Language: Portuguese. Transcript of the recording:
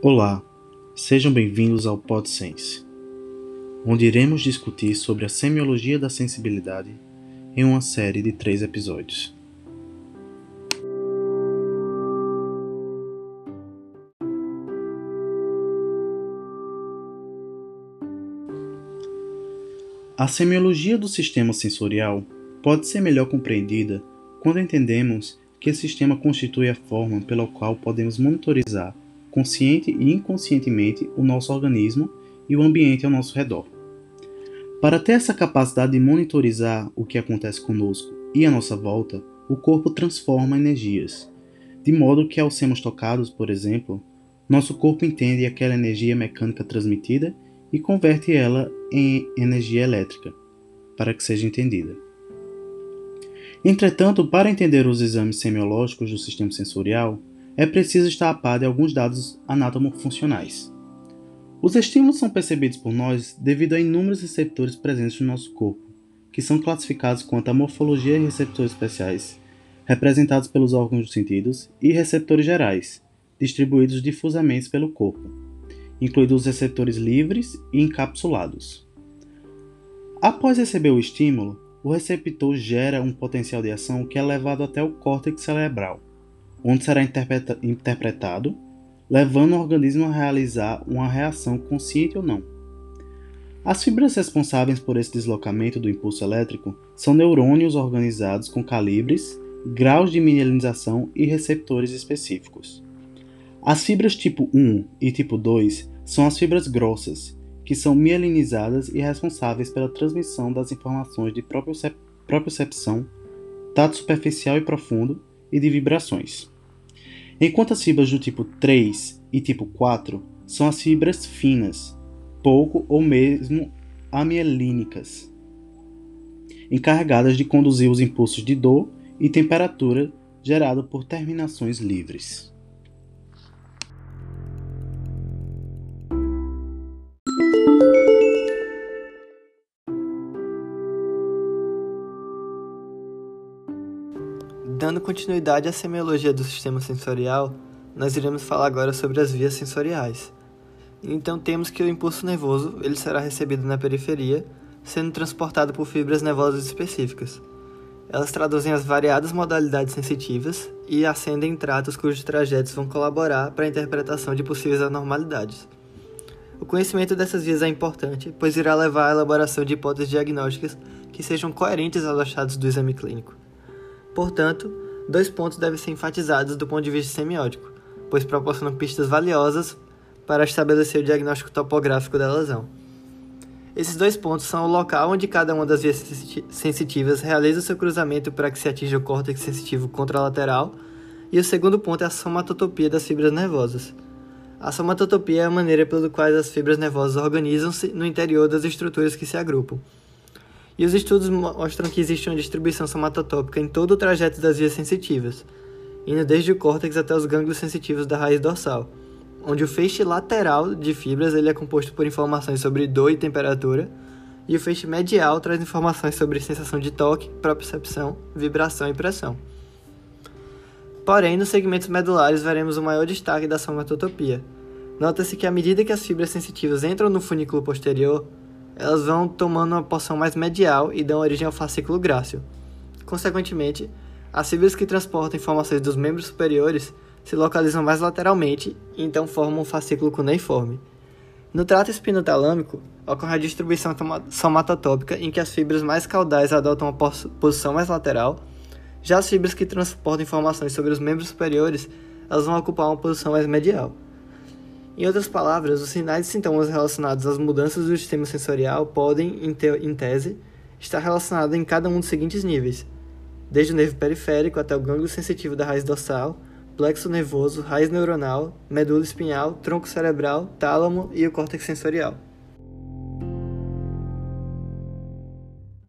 Olá, sejam bem-vindos ao PodSense, onde iremos discutir sobre a semiologia da sensibilidade em uma série de três episódios. A semiologia do sistema sensorial pode ser melhor compreendida quando entendemos que esse sistema constitui a forma pela qual podemos monitorizar consciente e inconscientemente o nosso organismo e o ambiente ao nosso redor. Para ter essa capacidade de monitorizar o que acontece conosco e à nossa volta, o corpo transforma energias, de modo que ao sermos tocados, por exemplo, nosso corpo entende aquela energia mecânica transmitida e converte ela em energia elétrica, para que seja entendida. Entretanto, para entender os exames semiológicos do sistema sensorial, é preciso estar a par de alguns dados anatomofuncionais. Os estímulos são percebidos por nós devido a inúmeros receptores presentes no nosso corpo, que são classificados quanto a morfologia e receptores especiais, representados pelos órgãos dos sentidos, e receptores gerais, distribuídos difusamente pelo corpo, incluindo os receptores livres e encapsulados. Após receber o estímulo, o receptor gera um potencial de ação que é levado até o córtex cerebral, onde será interpreta interpretado, levando o organismo a realizar uma reação consciente ou não. As fibras responsáveis por esse deslocamento do impulso elétrico são neurônios organizados com calibres, graus de mielinização e receptores específicos. As fibras tipo 1 e tipo 2 são as fibras grossas, que são mielinizadas e responsáveis pela transmissão das informações de propriocepção, tato superficial e profundo e de vibrações. Enquanto as fibras do tipo 3 e tipo 4 são as fibras finas, pouco ou mesmo amielínicas, encarregadas de conduzir os impulsos de dor e temperatura gerados por terminações livres. Dando continuidade à semiologia do sistema sensorial, nós iremos falar agora sobre as vias sensoriais. Então temos que o impulso nervoso ele será recebido na periferia, sendo transportado por fibras nervosas específicas. Elas traduzem as variadas modalidades sensitivas e ascendem tratos cujos trajetos vão colaborar para a interpretação de possíveis anormalidades. O conhecimento dessas vias é importante, pois irá levar à elaboração de hipóteses diagnósticas que sejam coerentes aos achados do exame clínico. Portanto, dois pontos devem ser enfatizados do ponto de vista semiótico, pois proporcionam pistas valiosas para estabelecer o diagnóstico topográfico da lesão. Esses dois pontos são o local onde cada uma das vias sensitivas realiza o seu cruzamento para que se atinja o córtex sensitivo contralateral, e o segundo ponto é a somatotopia das fibras nervosas. A somatotopia é a maneira pela qual as fibras nervosas organizam-se no interior das estruturas que se agrupam. E os estudos mostram que existe uma distribuição somatotópica em todo o trajeto das vias sensitivas, indo desde o córtex até os gânglios sensitivos da raiz dorsal, onde o feixe lateral de fibras ele é composto por informações sobre dor e temperatura, e o feixe medial traz informações sobre sensação de toque, propriocepção, vibração e pressão. Porém, nos segmentos medulares veremos o maior destaque da somatotopia. Nota-se que à medida que as fibras sensitivas entram no funículo posterior, elas vão tomando uma porção mais medial e dão origem ao fascículo grácil. Consequentemente, as fibras que transportam informações dos membros superiores se localizam mais lateralmente e então formam um fascículo cuneiforme. No trato espinotalâmico, ocorre a distribuição somatotópica em que as fibras mais caudais adotam uma posição mais lateral, já as fibras que transportam informações sobre os membros superiores elas vão ocupar uma posição mais medial. Em outras palavras, os sinais e sintomas relacionados às mudanças do sistema sensorial podem, em, te em tese, estar relacionados em cada um dos seguintes níveis, desde o nervo periférico até o gânglio sensitivo da raiz dorsal, plexo nervoso, raiz neuronal, medula espinhal, tronco cerebral, tálamo e o córtex sensorial.